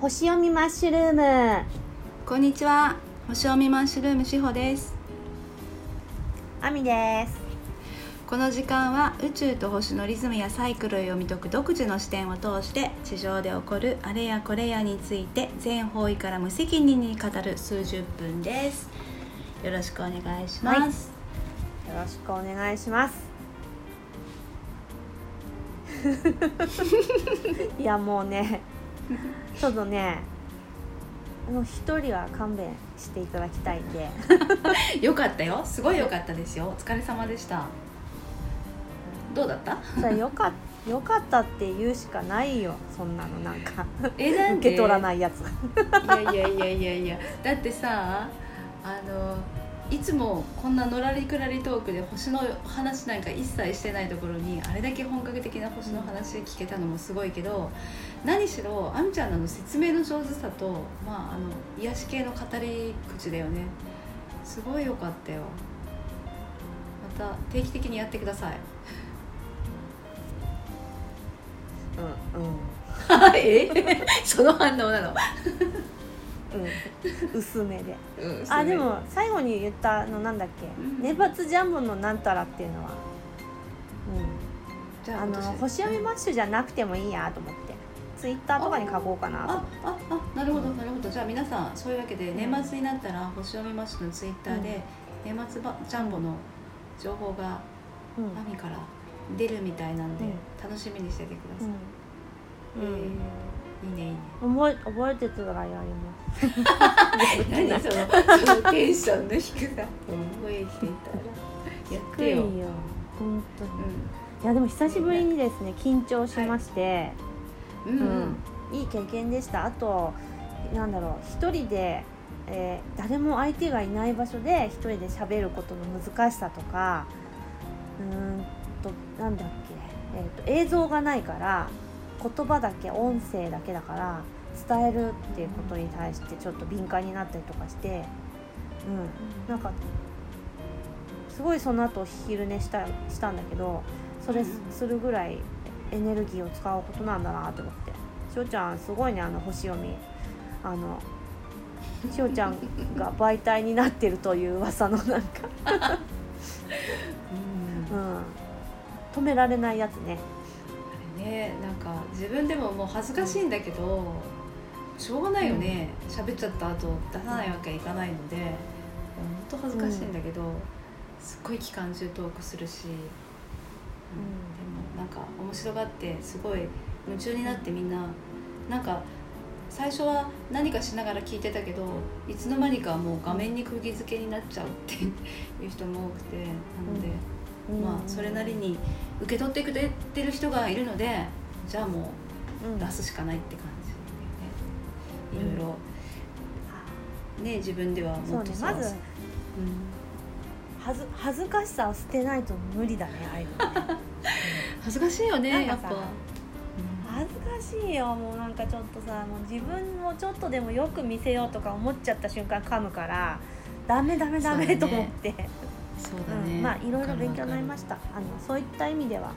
星読みマッシュルーム。こんにちは。星読みマッシュルームしほです。あみです。この時間は宇宙と星のリズムやサイクルを読み解く独自の視点を通して地上で起こるあれやこれやについて全方位から無責任に語る数十分です。よろしくお願いします、よろしくお願いします。いやもうねちょっとねあの一人は勘弁していただきたいんで。よかったよ。すごいよかったですよ。お疲れ様でした。どうだった？じゃあよかよかったって言うしかないよ。そんなのなんか。えなんで？受け取らないやつ。いやいやいやいやいや。だってさあのいつもこんなのらりくらりトークで星の話なんか一切してないところにあれだけ本格的な星の話聞けたのもすごいけど何しろあみちゃんの説明の上手さと、まあ、あの癒し系の語り口だよね。すごいよかったよ。また定期的にやってください。うんうん。え？その反応なの、うん。薄めで。うん。あでも最後に言ったのなんだっけ？うん。ネバツジャンボのなんたらっていうのは。じゃあうんあの私。星読みマッシュじゃなくてもいいやと思って。ツイッターとかに書こうかなと。あああなるほどなるほど。じゃあ皆さんそういうわけで年末になったら星読みマッシュのツイッターで年末ジャンボの情報がうん。マミから出るみたいなんでうん。楽しみにしててください、うん。えーいいねいいね。覚え覚えてたらやります。何そのそのテンションの低さ。覚えてたらやってよ、低いよ本当に、いやでも久しぶりにですね緊張しまして、うんうん、うん。いい経験でした。あとなんだろう一人で、えー誰も相手がいない場所で一人で喋ることの難しさとかうーんとなんだっけ、えーと映像がないから言葉だけ音声だけだから伝えるっていうことに対してちょっと敏感になったりとかして、うん、なんかすごいその後昼寝したしたんだけどそれうん。するぐらいエネルギーを使うことなんだなと思って。しおちゃんすごいねあの星読み。あのしおちゃんが媒体になってるという噂のなんか、う んうん、止められないやつねねなんか自分でももう恥ずかしいんだけどしょうがないよね喋、っちゃった後出さないわけいかないので本当恥ずかしいんだけど、すっごい期間中トークするし、うんでもなんか面白がってすごい夢中になってみんななんか最初は何かしながら聞いてたけどいつの間にかもう画面に釘付けになっちゃうっていう人も多くてなので。うんまあそれなりに受け取ってくれてる人がいるのでじゃあもうん。う出すしかないって感じ。いろいろ。ね自分ではそうもっとさねまず恥ず恥ずかしさを捨てないと無理だねああいうのね。恥ずかしいよねやっぱ。恥ずかしいよもうなんかちょっとさもう自分をちょっとでもよく見せようとか思っちゃった瞬間噛むからダメダメダメと思って、そうだね、うんまあいろいろ勉強になりました。あのそういった意味では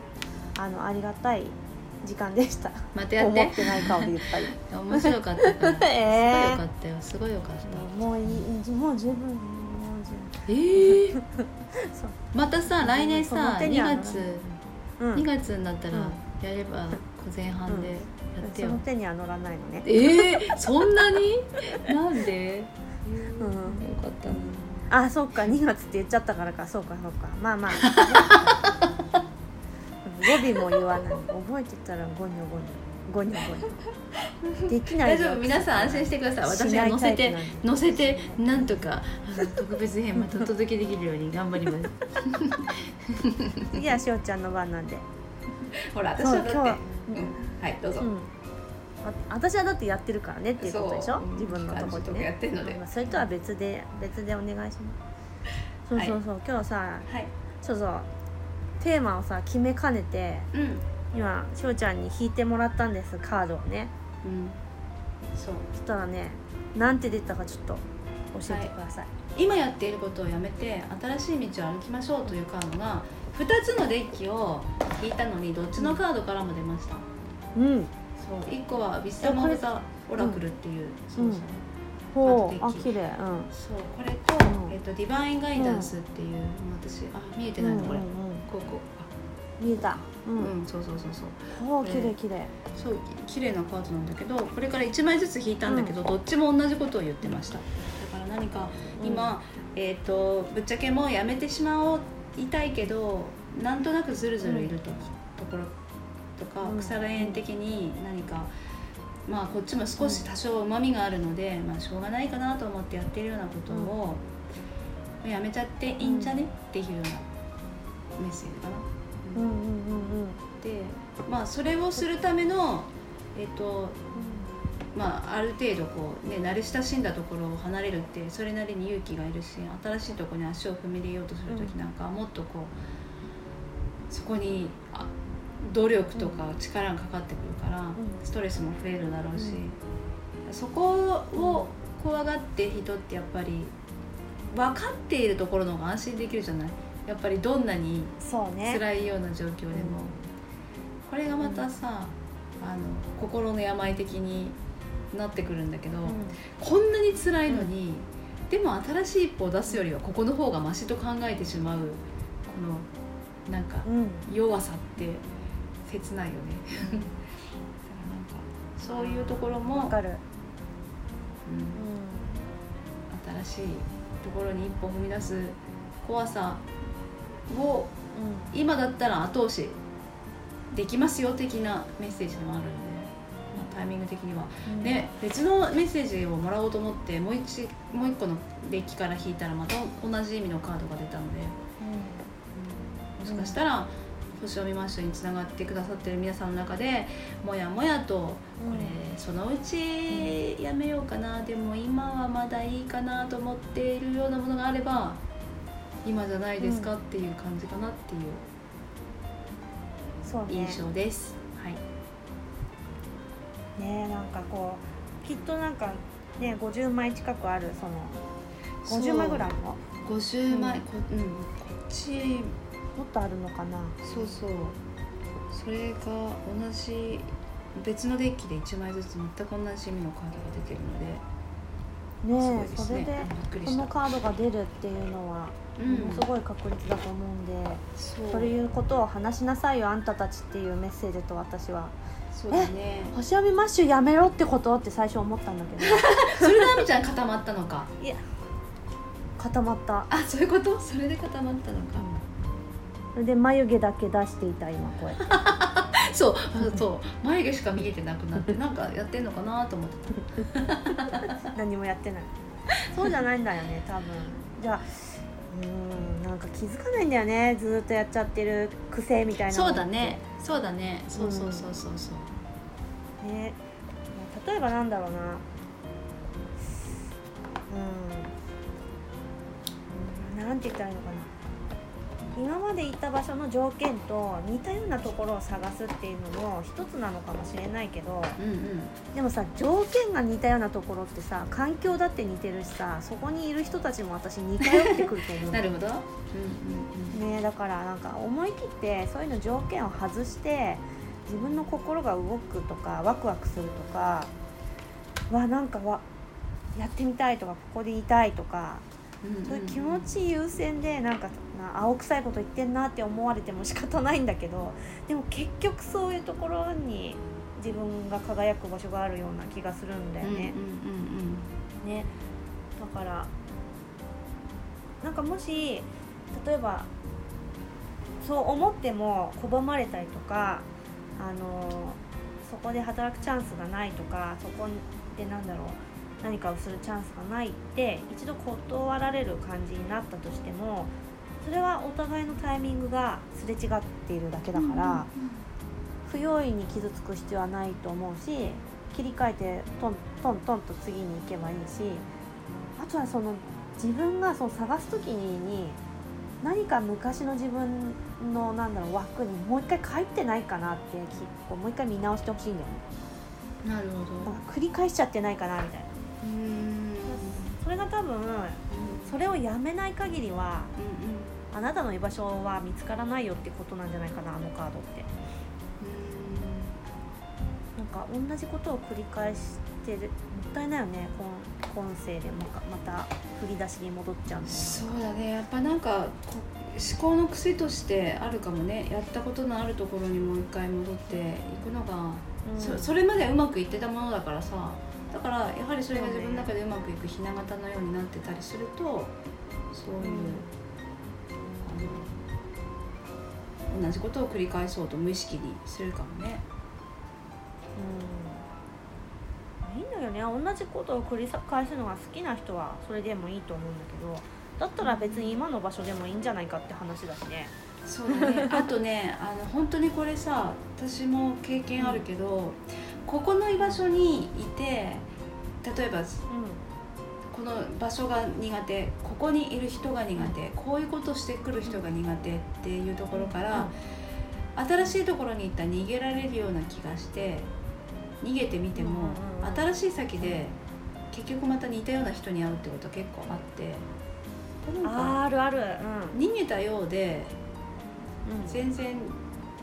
あのありがたい時間でした。またやっ思っててない顔で言ったり。面白かったから。すごいえよかったよ。すごいよかった。もういいもう十分もう十ええ分 そう。またさ来年さ2手には乗らない。月うん。2月になったらうん。やれば前半でやってよ。その、手には乗らないのね。ええそんなに？なんで、うん。よかったなあそっか2月って言っちゃったからか。そうかそうか。まあまあ。語尾も言わない。覚えてたらゴニョゴニョゴニョゴニョできない大丈夫。皆さん安心してください。私が乗せて乗せてなんとか特別編またお届けできるように頑張ります。次はしおちゃんの番なんで。ほら私はだって。今日は。うん。はいどうぞ、うん。あ私はだってやってるからねっていうことでしょ？自分のところでねやってるので。まあそれとは別で別でお願いします。そうそうそう、今日さはい。そうそうテーマをさ決めかねてうん。今しおちゃんに引いてもらったんですカードをね。うん。そう。そしたらねなんて出たかちょっと教えてください、今やっていることをやめて新しい道を歩きましょうというカードが2つのデッキを引いたのにどっちのカードからも出ました。うんそう。1個は「ビスタモブ・ザ・オラクルっていう、そうそう。ほう。あ綺麗。うん。そうこれと、うん。えっとディバインガイダンスっていう、私あ見えてないのこれ、うんうこうこ見えた。うん。ん、そうそうそうそう。ほう綺麗綺麗。そう綺麗なカードなんだけどこれから1枚ずつ引いたんだけど、どっちも同じことを言ってました。だから何か今、えっ、とぶっちゃけもうやめてしまおういたいけどなんとなくずるずるいると,、ところとかうん。草が縁的に何か、まあこっちも少し多少うまみがあるので、まあしょうがないかなと思ってやってるようなことを、やめちゃっていいんじゃね、っていうようなメッセージかな。うん。うん。うん。うんでまあそれをするためのえっ、とまあある程度こうね慣れ親しんだところを離れるってそれなりに勇気がいるし新しいところに足を踏み入れようとする時なんかはもっとこうそこにあ努力とか力がかかってくるから、ストレスも増えるだろうし、そこを怖がって人ってやっぱり分かっているところの方が安心できるじゃない？やっぱりどんなに辛いような状況でも、これがまたさ、あの心の病的になってくるんだけど、こんなに辛いのに、でも新しい一歩を出すよりはここの方がマシと考えてしまうこのなんかうんうん。弱さって切ないよね。だからなんかそういうところも、わかる。うん。う新しいところに一歩踏み出す怖さをん。今だったら後押しできますよ的なメッセージでもあるので、まあ、タイミング的には、うん。ね別のメッセージをもらおうと思ってもう一もう一個のデッキから引いたらまた同じ意味のカードが出たので、もしかしたら星を見ましょうにつながってくださってる皆さんの中でもやもやとこれそのうちやめようかなでも今はまだいいかなと思っているようなものがあれば今じゃないですかっていう感じかなっていう印象です。はい。ねなんかこうきっとなんかね50枚近くあるその50枚ぐらいの？五十枚、うん。こうんこっちもっとあるのかな？そうそう。それが同じ別のデッキで1枚ずつ全く同じ意味のカードが出てるので。ねえそれでこのカードが出るっていうのはすごい確率だと思うんで、そう。いうことを話しなさいよあんたたちっていうメッセージと私は。そうだね「星読みマッシュやめろってこと?」って最初思ったんだけど。それであみちゃん固まったのか？固まった。あそういうこと？それで固まったのか、それで眉毛だけ出していた今こうやって。そうそう。眉毛しか見えてなくなってなんかやってんのかなと思って。何もやってない。そうじゃないんだよね多分。じゃあうーんなんか気づかないんだよねずーっとやっちゃってる癖みたいなそうだね。そうだね。そうそうそうそうそう。ね。例えばなんだろうな。うんうん。なんて言ったらいいのかな今まで行った場所の条件と似たようなところを探すっていうのも一つなのかもしれないけどうんうん。でもさ条件が似たようなところってさ環境だって似てるしさそこにいる人たちも私似通ってくると思う。なるほど。うんうんうん。ねだからなんか思い切ってそういうの条件を外して自分の心が動くとかワクワクするとかわなんかわやってみたいとかここでいたいとかうんそういう気持ち優先でなんかな青臭いこと言ってんなって思われても仕方ないんだけどでも結局そういうところに自分が輝く場所があるような気がするんだよね。うんうんね。だからなんかもし例えばそう思っても拒まれたりとかあのそこで働くチャンスがないとかそこでなんだろう何かをするチャンスがないって一度断られる感じになったとしてもそれはお互いのタイミングがすれ違っているだけだから、不用意に傷つく必要はないと思うし切り替えてトントントンと次に行けばいいしあとはその自分がその探す時に何か昔の自分のなんだろう枠にもう一回入ってないかなってもう一回見直してほしいんだよね。なるほど。繰り返しちゃってないかなみたいな。うんそれが多分それをやめない限りはうんあなたの居場所は見つからないよってことなんじゃないかなあのカードって。なんか同じことを繰り返してるもったいないよね今今世でもかまた振り出しに戻っちゃうのそうだね。やっぱなんかこ思考の癖としてあるかもね。やったことのあるところにもう一回戻っていくのが、うん。そそれまではうまくいってたものだからさ。だからやはりそれが自分の中でうまくいくひな形のようになってたりするとそういう、あの同じことを繰り返そうと無意識にするかもね。うん。いいんだよね。同じことを繰り返すのが好きな人はそれでもいいと思うんだけどだったら別に今の場所でもいいんじゃないかって話だしね。そうだね。あとねあの本当にこれさ私も経験あるけど、ここの居場所にいて例えばうこの場所が苦手ここにいる人が苦手こういうことしてくる人が苦手っていうところから、新しいところに行ったら逃げられるような気がして逃げてみても、うんうんうん新しい先で結局また似たような人に会うってこと結構あってん、なんかあるある。逃げたようでうん、うん、全然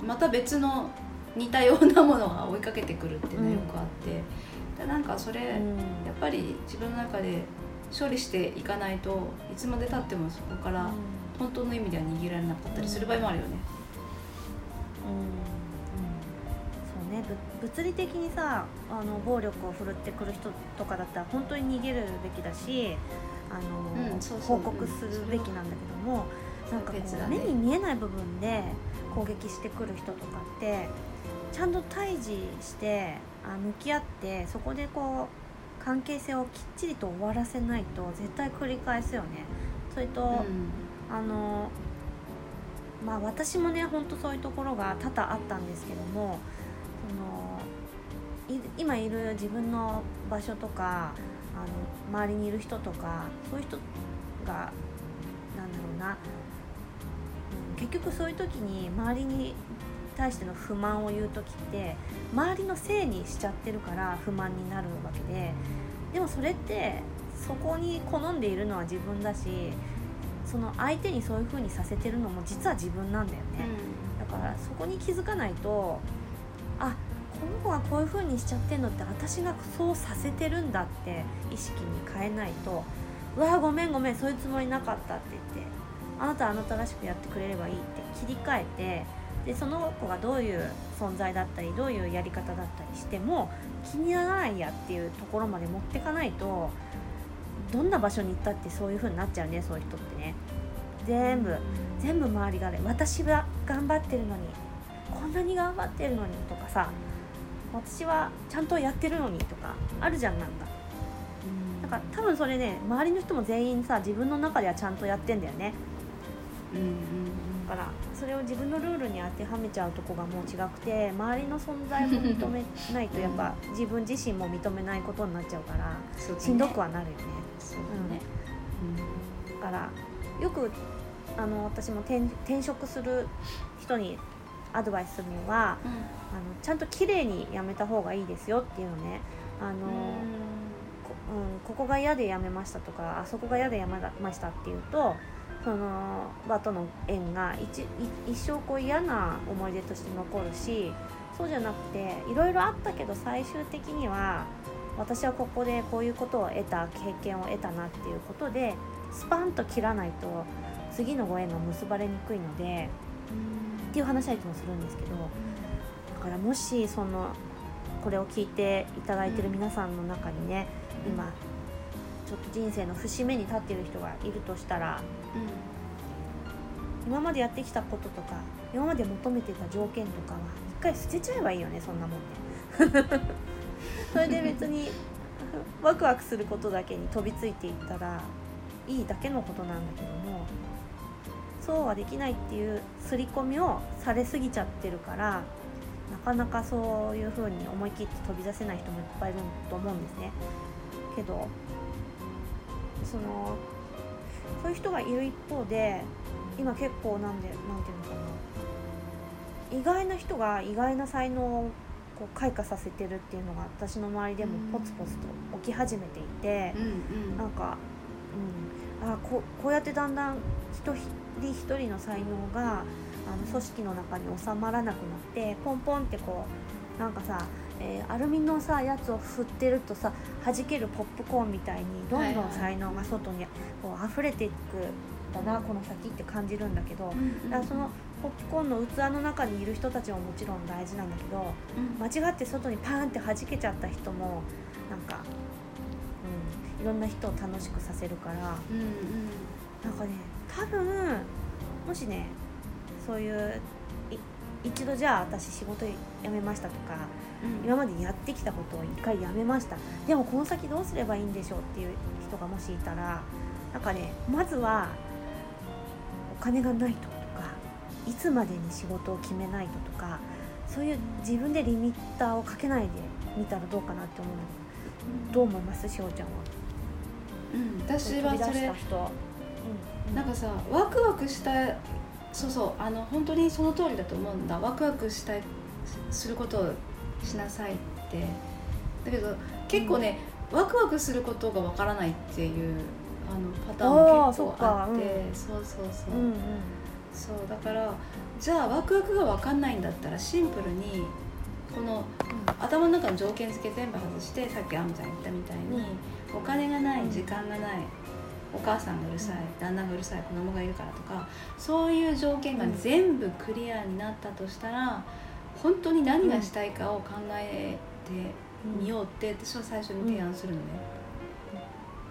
また別の似たようなものが追いかけてくるっていうのがよくあって、でなんかそれ、やっぱり自分の中で処理していかないといつまでたってもそこから本当の意味では逃げられなかったりする場合もあるよね。そうね。ぶ物理的にさあの暴力を振るってくる人とかだったら本当に逃げるべきだしあの、うんそうそう。報告するべきなんだけども、なんかこう、目に見えない部分で攻撃してくる人とかってちゃんと対峙してあ向き合ってそこでこう関係性をきっちりと終わらせないと絶対繰り返すよね。それと、うんあのまあ私もね本当そういうところが多々あったんですけどもそのい今いる自分の場所とかあの周りにいる人とかそういう人がなんだろうな、うん、結局そういう時に周りに対しての不満を言う時って周りのせいにしちゃってるから不満になるわけででもそれってそこに好んでいるのは自分だしその相手にそういう風にさせてるのも実は自分なんだよね、だからそこに気づかないとあこの子がこういう風にしちゃってんのって私がそうさせてるんだって意識に変えないと「うわーごめんごめんそういうつもりなかった」って言って「あなたはあなたらしくやってくれればいい」って切り替えてでその子がどういう存在だったりどういうやり方だったりしても気にならないやっていうところまで持ってかないとどんな場所に行ったってそういう風になっちゃうねそういう人ってね。全部全部周りがね私は頑張ってるのにこんなに頑張ってるのにとかさ私はちゃんとやってるのにとかあるじゃんなんか。だから多分それね周りの人も全員さ自分の中ではちゃんとやってんだよね。うんうんだからそれを自分のルールに当てはめちゃうとこがもう違くて周りの存在も認めないとやっぱ自分自身も認めないことになっちゃうからそうだね。しんどくはなるよね。そうだね。だからよくあの私も転転職する人にアドバイスするのはうん。あのちゃんと綺麗に辞めた方がいいですよっていうのね。あの、こうん、ここが嫌で辞めましたとかあそこが嫌で辞めましたっていうとその場との縁が一一生こう嫌な思い出として残るしそうじゃなくていろいろあったけど最終的には私はここでこういうことを得た経験を得たなっていうことでスパンと切らないと次のご縁が結ばれにくいのでっていう話はいつもするんですけどだからもしそのこれを聞いていただいてる皆さんの中にね、今ちょっと人生の節目に立っている人がいるとしたら今までやってきたこととか今まで求めてた条件とかは一回捨てちゃえばいいよねそんなもんね それで別にワクワクすることだけに飛びついていったらいいだけのことなんだけどもそうはできないっていう刷り込みをされすぎちゃってるからなかなかそういう風に思い切って飛び出せない人もいっぱいいると思うんですね。けどそのそういう人がいる一方で今結構なんでなんていうのかな。意外な人が意外な才能をこう開花させてるっていうのが私の周りでもポツポツと起き始めていて、うんうん。なんか、うん、あここうやってだんだん一人一人の才能があの組織の中に収まらなくなってポンポンってこうなんかさえーアルミのさやつを振ってるとさ弾けるポップコーンみたいにどんどん才能が外にこう溢れていくんだなこの先って感じるんだけどだからそのポップコーンの器の中にいる人たちももちろん大事なんだけど間違って外にパーンって弾けちゃった人もなんか、うん、いろんな人を楽しくさせるからうんうん。なんかね多分もしねそういうい一度じゃあ私仕事辞めましたとかうん。今までやってきたことを一回やめました。でもこの先どうすればいいんでしょうっていう人がもしいたらなんかねまずはお金がないととかいつまでに仕事を決めないととかそういう自分でリミッターをかけないでみたらどうかなって思う。んだけどどう思います？しおちゃんは。うん。私はそれした人、うん、なんかさワクワクしたそうそうあの本当にその通りだと思うんだ。ワクワクしたいすることをしなさいって。だけど結構ね、ワクワクすることがわからないっていうあのパターンも結構あって。あーそうそうそう、うんうん。そうだからじゃあワクワクがわかんないんだったらシンプルにこの頭の中の条件付け全部外してさっきあんちゃん言ったみたいに、お金がない時間がないお母さんがうるさい旦那がうるさい子供がいるからとかそういう条件が全部クリアになったとしたら本当に何がしたいかを考えてみようって私は最初に提案するのね。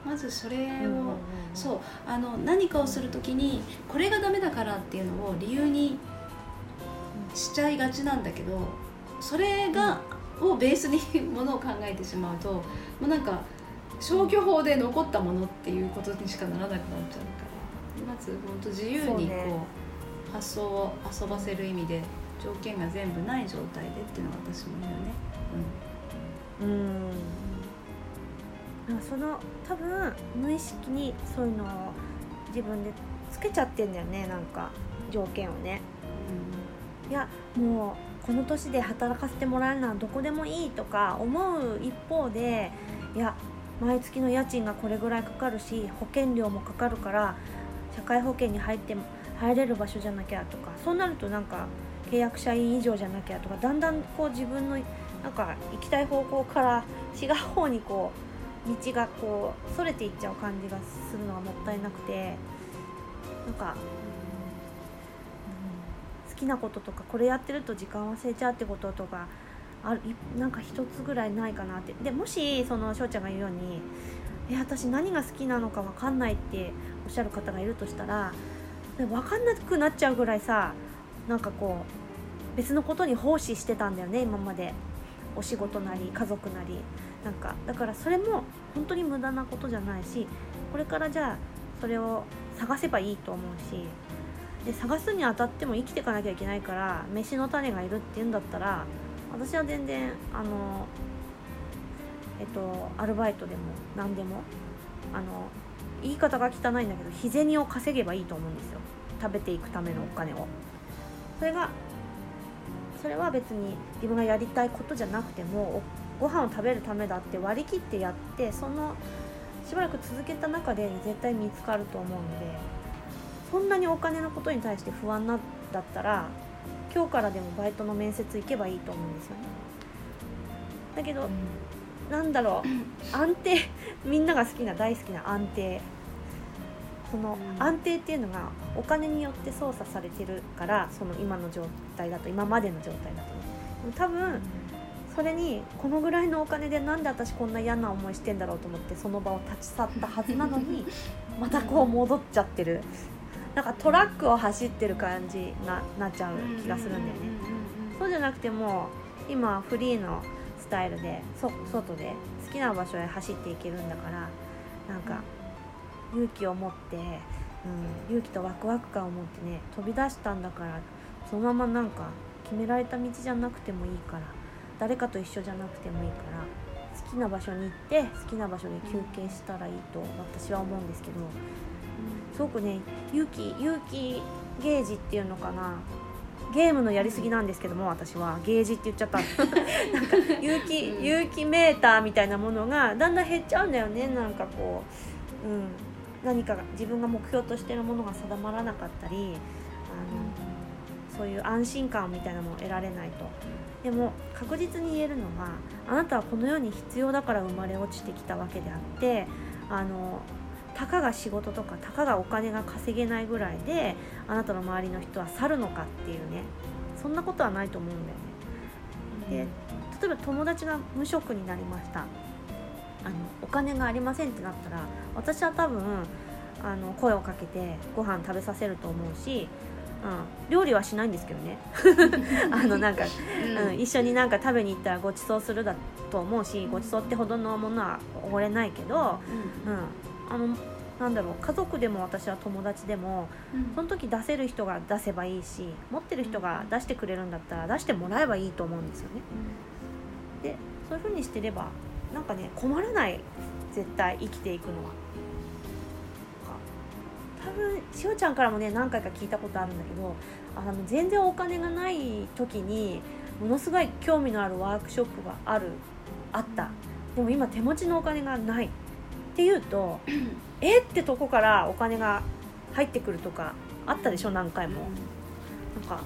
まずそれを、そうあの何かをする時にこれがダメだからっていうのを理由にしちゃいがちなんだけどそれがをベースにものを考えてしまうともうなんか消去法で残ったものっていうことにしかならなくなっちゃうから。まず本当自由にこうね。発想を遊ばせる意味で条件が全部ない状態でっていうのが私も言うね。うん。なん。かその多分無意識にそういうのを自分でつけちゃってんだよねなんか条件をね。いやもうこの年で働かせてもらえるのはどこでもいいとか思う一方でいや毎月の家賃がこれぐらいかかるし保険料もかかるから社会保険に入って入れる場所じゃなきゃとかそうなるとなんか契約社員以上じゃなきゃとかだんだんこう自分のなんか行きたい方向から違う方にこう道がこうそれていっちゃう感じがするのがもったいなくてなんか、うん好きなこととかこれやってると時間忘れちゃうってこととかあなんか一つぐらいないかなって。でもしその翔ちゃんが言うように「え私何が好きなのか分かんない」っておっしゃる方がいるとしたら分かんなくなっちゃうぐらいさなんかこう別のことに奉仕してたんだよね今まで。お仕事なり家族なり。なんかだからそれも本当に無駄なことじゃないしこれからじゃあそれを探せばいいと思うしで探すにあたっても生きていかなきゃいけないから飯の種がいるっていうんだったら私は全然あのえっとアルバイトでも何でもあの言い方が汚いんだけど日銭を稼げばいいと思うんですよ。食べていくためのお金を。それがそれは別に自分がやりたいことじゃなくてもご飯を食べるためだって割り切ってやってそのしばらく続けた中で絶対見つかると思うのでそんなにお金のことに対して不安なだったら今日からでもバイトの面接行けばいいと思うんですよね。だけどなんだろう。安定。みんなが好きな大好きな安定。そのうん。安定っていうのがお金によって操作されてるからその今の状態だと今までの状態だと多分それにこのぐらいのお金でなんで私こんな嫌な思いしてんだろうと思ってその場を立ち去ったはずなのに またこう戻っちゃってるなんかトラックを走ってる感じがなっちゃう気がするんだよね。そうじゃなくても今フリーのスタイルでそ外で好きな場所へ走っていけるんだからなんか勇気を持って、うん、勇気とワクワク感を持ってね飛び出したんだからそのままなんか決められた道じゃなくてもいいから誰かと一緒じゃなくてもいいから好きな場所に行って好きな場所で休憩したらいいと私は思うんですけどすごくね勇気勇気ゲージっていうのかな。ゲームのやりすぎなんですけども私は。ゲージって言っちゃった。なんか勇気うん。勇気メーターみたいなものがだんだん減っちゃうんだよね。なんかこう、うん、何かが自分が目標としてるものが定まらなかったりあのそういう安心感みたいなのを得られないと。でも確実に言えるのはあなたはこの世に必要だから生まれ落ちてきたわけであってあのたかが仕事とかたかがお金が稼げないぐらいであなたの周りの人は去るのかっていうねそんなことはないと思うんだよね。で例えば友達が無職になりました。あのお金がありませんってなったら私は多分あの声をかけてご飯食べさせると思うし、うん、料理はしないんですけどね。あのなんか、うん、一緒になんか食べに行ったらご馳走するだと思うしご馳走ってほどのものはおごれないけど、うん、あのなんだろう家族でも私は友達でも、その時出せる人が出せばいいし持ってる人が出してくれるんだったら出してもらえばいいと思うんですよね。でそういうふうにしてればなんかね困らない絶対生きていくのは。多分しおちゃんからもね何回か聞いたことあるんだけどあの全然お金がない時にものすごい興味のあるワークショップがあるあった。でも今手持ちのお金がないっていうと えってとこからお金が入ってくるとかあったでしょ何回も。なんか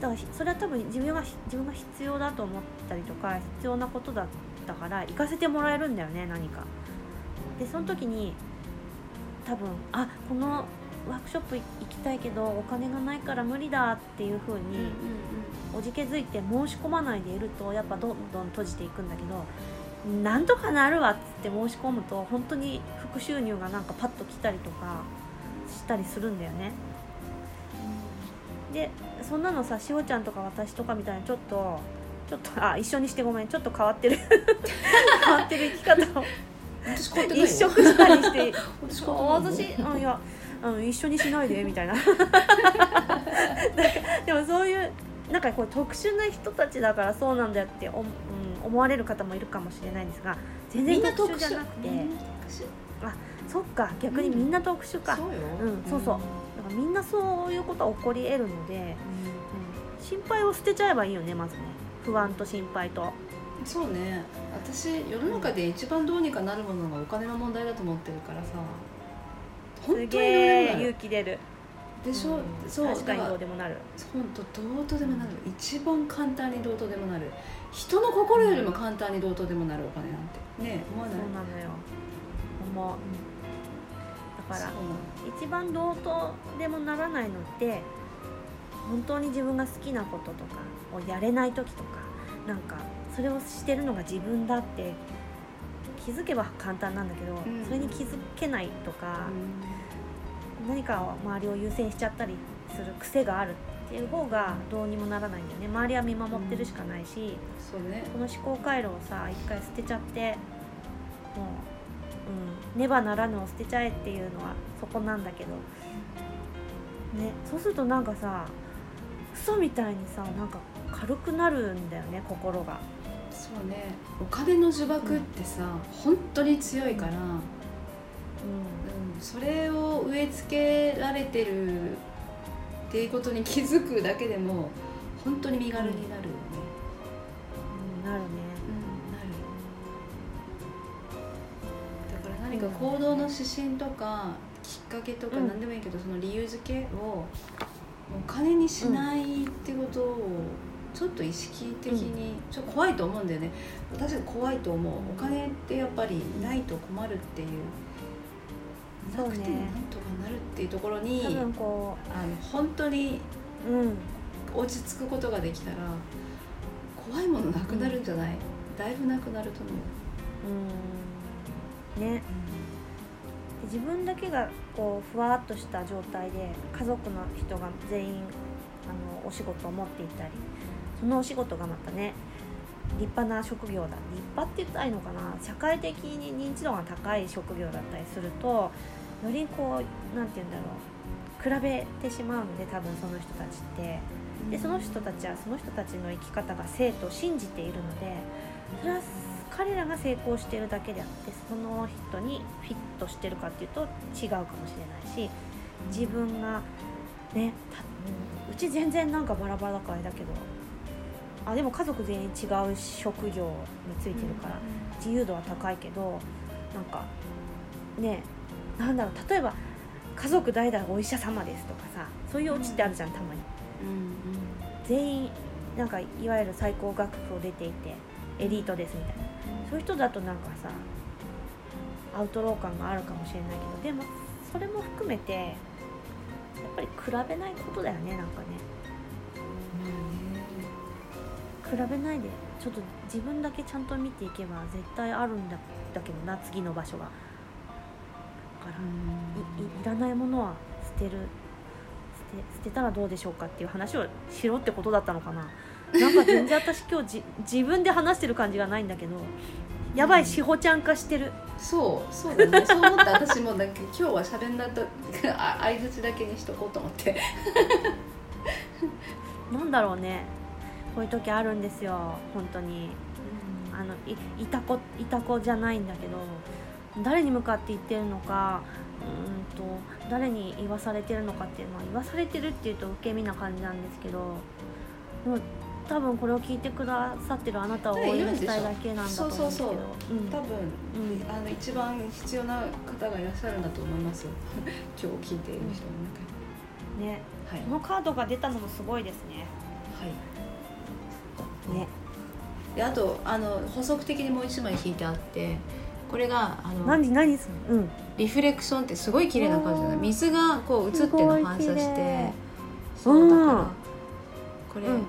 だからそれは多分自分が自分が必要だと思ったりとか必要なことだったから行かせてもらえるんだよね何か。でその時に多分あこのワークショップ行きたいけどお金がないから無理だっていう風におじけづいて申し込まないでいるとやっぱどんどん閉じていくんだけどなんとかなるわっつって申し込むと本当に副収入がなんかパッと来たりとかしたりするんだよね。でそんなのさしおちゃんとか私とかみたいなちょっとちょっとあ一緒にしてごめん。ちょっと変わってる。変わってる生き方を。一色したりして。私あいやあの一緒にしないで。みたいな。でもそういうなんかこう特殊な人たちだからそうなんだよってお、うん、思われる方もいるかもしれないんですが全然特殊じゃなくて。あそっか逆にみんな特殊か、そうそうだからみんなそういうことは起こり得るので、うん、うん、心配を捨てちゃえばいいよねまずね。不安と心配と。そうね。私世の中で一番どうにかなるものがお金の問題だと思ってるからさ。本当に勇気出る。でしょ、うん、そう。確かにどうでもなる。本当どうとでもなる、うん、一番簡単にどうとでもなる人の心よりも簡単にどうとでもなるお金なんて。ね思わない？そうなのよ。思う、だから一番どうとでもならないのって本当に自分が好きなこととかをやれない時とかなんかそれをしてるのが自分だって気づけば簡単なんだけど、うん、それに気づけないとか、うん、何か周りを優先しちゃったりする癖があるっていう方がどうにもならないんだよね。周りは見守ってるしかないし、うんね、この思考回路をさ一回捨てちゃってもう、うん、ねばならぬを捨てちゃえっていうのはそこなんだけど、ね、そうするとなんかさ嘘みたいにさなんか軽くなるんだよね心が。そうね。お金の呪縛ってさ、うん、本当に強いから、うん、うん、それを植え付けられてるっていうことに気づくだけでも本当に身軽になるよね、うん、なるね、うん、なるだから何か行動の指針とかきっかけとか何でもいいけど、その理由付けをお金にしないってことを、ちょっと意識的に、ちょっと怖いと思うんだよね。私は怖いと思う。お金ってやっぱりないと困るっていうなくてなんとかなるっていうところに、多分こうあの本当に落ち着くことができたら怖いものなくなるんじゃない、だいぶなくなると思う。うん。ね、自分だけがこうふわっとした状態で家族の人が全員あのお仕事を持っていたりそのお仕事がまたね立派な職業だ。立派って言ったらいいのかな？社会的に認知度が高い職業だったりするとよりこう何て言うんだろう比べてしまうので多分その人たちって。でその人たちはその人たちの生き方が生と信じているのでそれは彼らが成功しているだけであってその人にフィットしてるかっていうと違うかもしれないし自分がねうち全然なんかバラバラだからだけどあでも家族全員違う職業についてるから自由度は高いけどなんかねなんだろう例えば家族代々お医者様ですとかさそういうオチってあるじゃん、たまに、うん。うん、全員なんかいわゆる最高学府を出ていてエリートですみたいな。そういう人だとなんかさアウトロー感があるかもしれないけどでもそれも含めてやっぱり比べないことだよねなんかね。比べないでちょっと自分だけちゃんと見ていけば絶対あるんだだけどな次の場所がだから。いいいらないものは捨てる。捨て捨てたらどうでしょうかっていう話をしろってことだったのかな。なんか全然私今日じ 自分で話してる感じがないんだけどやばいしほちゃん化してる。そうそうだね。そう思った。私もなんか 今日は喋んだと あ相づちだけにしとこうと思って。なんだろうね。こういう時あるんですよ。本当に。あのいいたこいたこじゃないんだけど誰に向かって言ってるのかうーんと誰に言わされてるのかっていうのは言わされてるっていうと受け身な感じなんですけどでも多分これを聞いてくださってるあなたを応援したいだけなんだと思うんですけど。そうそうう。ん。多分、うん。あの一番必要な方がいらっしゃるんだと思います。今日聞いている人の中に、ね。はい。このカードが出たのもすごいですね。はい。ね。であとあの補足的にもう一枚引いてあってこれがあの何何するうん。リフレクションってすごい綺麗な感じじゃないおー。水がこう映ってるの反射して麗。そうだからうん。これ、うん。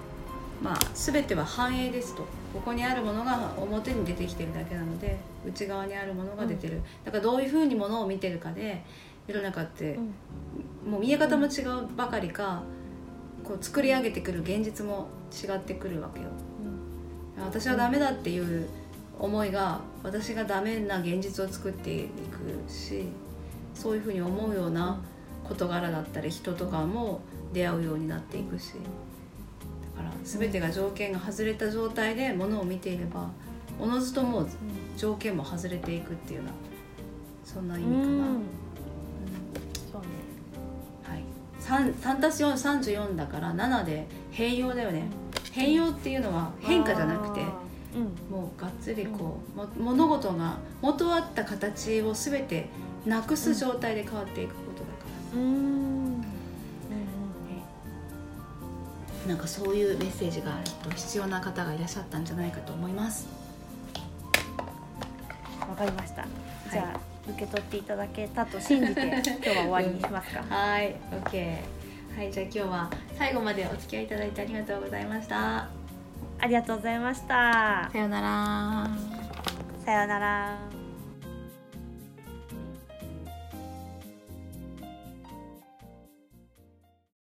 まあ全ては反映ですと。ここにあるものが表に出てきてるだけなので内側にあるものが出てる、だからどういうふうにものを見てるかで世の中ってうん。もう見え方も違うばかりかこう作り上げてくる現実も違ってくるわけよ。私はダメだっていう思いが私がダメな現実を作っていくしそういうふうに思うような事柄だったり人とかも出会うようになっていくし。だから全てが条件が外れた状態でものを見ていればおのずともう条件も外れていくっていうようなそんな意味かな。うん。うん。そうね。はい、3, 3たす434だから7で変容だよね。変容っていうのは変化じゃなくてうん。もうがっつりこう、も物事が元あった形を全てなくす状態で変わっていくことだから、うーん。なんかそういうメッセージが必要な方がいらっしゃったんじゃないかと思います。わかりました。じゃあ、受け取っていただけたと信じて 今日は終わりにしますか、はい。OK はい。じゃあ今日は最後までお付き合いいただいてありがとうございましたありがとうございました。さようなら。さようなら